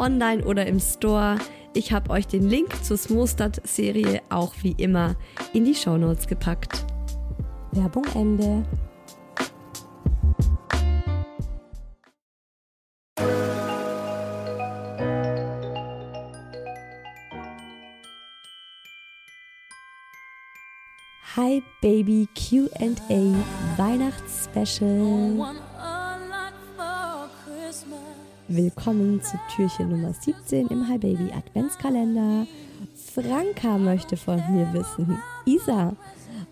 online oder im Store. Ich habe euch den Link zur Smostad-Serie auch wie immer in die Shownotes gepackt. Werbung Ende. Hi Baby QA Weihnachtsspecial. Willkommen zu Türchen Nummer 17 im Hi Baby Adventskalender. Franka möchte von mir wissen. Isa,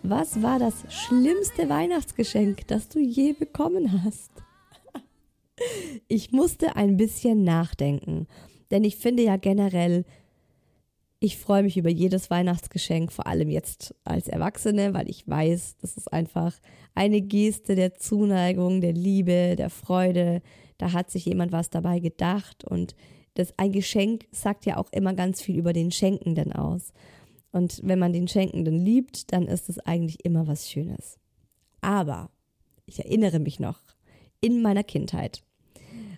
was war das schlimmste Weihnachtsgeschenk, das du je bekommen hast? Ich musste ein bisschen nachdenken, denn ich finde ja generell, ich freue mich über jedes Weihnachtsgeschenk, vor allem jetzt als Erwachsene, weil ich weiß, das ist einfach eine Geste der Zuneigung, der Liebe, der Freude, da hat sich jemand was dabei gedacht und das, ein Geschenk sagt ja auch immer ganz viel über den Schenkenden aus. Und wenn man den Schenkenden liebt, dann ist es eigentlich immer was Schönes. Aber ich erinnere mich noch in meiner Kindheit.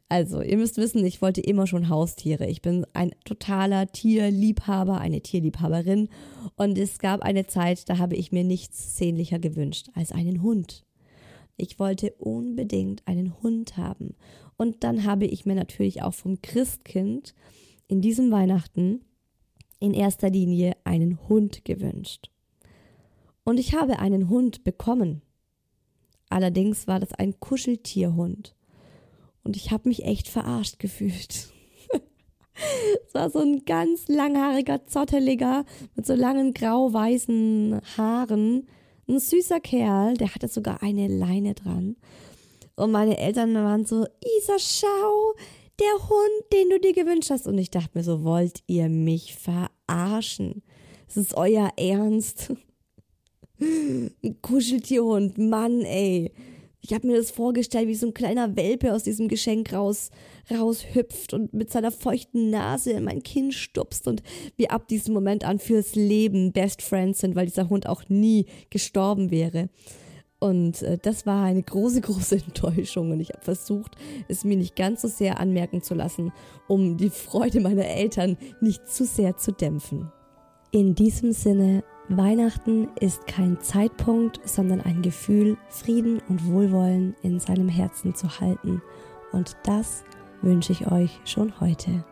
Also, ihr müsst wissen, ich wollte immer schon Haustiere. Ich bin ein totaler Tierliebhaber, eine Tierliebhaberin. Und es gab eine Zeit, da habe ich mir nichts sehnlicher gewünscht als einen Hund. Ich wollte unbedingt einen Hund haben. Und dann habe ich mir natürlich auch vom Christkind in diesem Weihnachten in erster Linie einen Hund gewünscht. Und ich habe einen Hund bekommen. Allerdings war das ein Kuscheltierhund. Und ich habe mich echt verarscht gefühlt. es war so ein ganz langhaariger, zotteliger, mit so langen grau-weißen Haaren, ein süßer Kerl, der hatte sogar eine Leine dran. Und meine Eltern waren so, Isa, schau, der Hund, den du dir gewünscht hast. Und ich dachte mir so, wollt ihr mich verarschen? Das ist euer Ernst? Ein Kuscheltierhund, Mann, ey. Ich habe mir das vorgestellt, wie so ein kleiner Welpe aus diesem Geschenk raus, raushüpft und mit seiner feuchten Nase in mein Kinn stupst und wir ab diesem Moment an fürs Leben Best Friends sind, weil dieser Hund auch nie gestorben wäre. Und äh, das war eine große, große Enttäuschung und ich habe versucht, es mir nicht ganz so sehr anmerken zu lassen, um die Freude meiner Eltern nicht zu sehr zu dämpfen. In diesem Sinne Weihnachten ist kein Zeitpunkt, sondern ein Gefühl, Frieden und Wohlwollen in seinem Herzen zu halten. Und das wünsche ich euch schon heute.